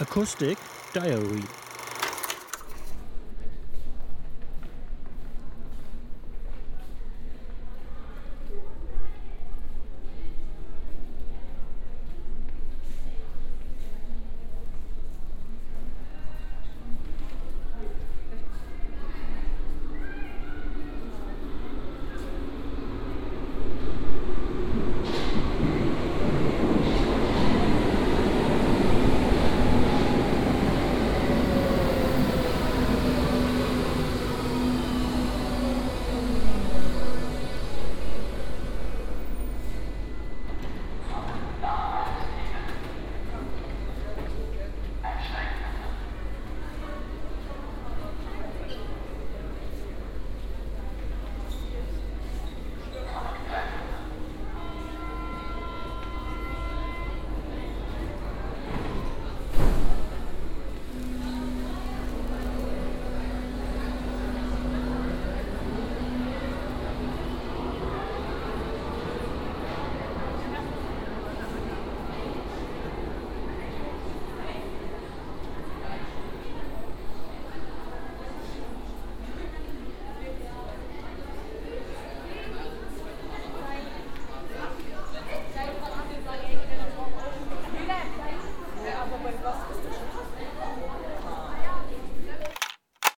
Acoustic Diary.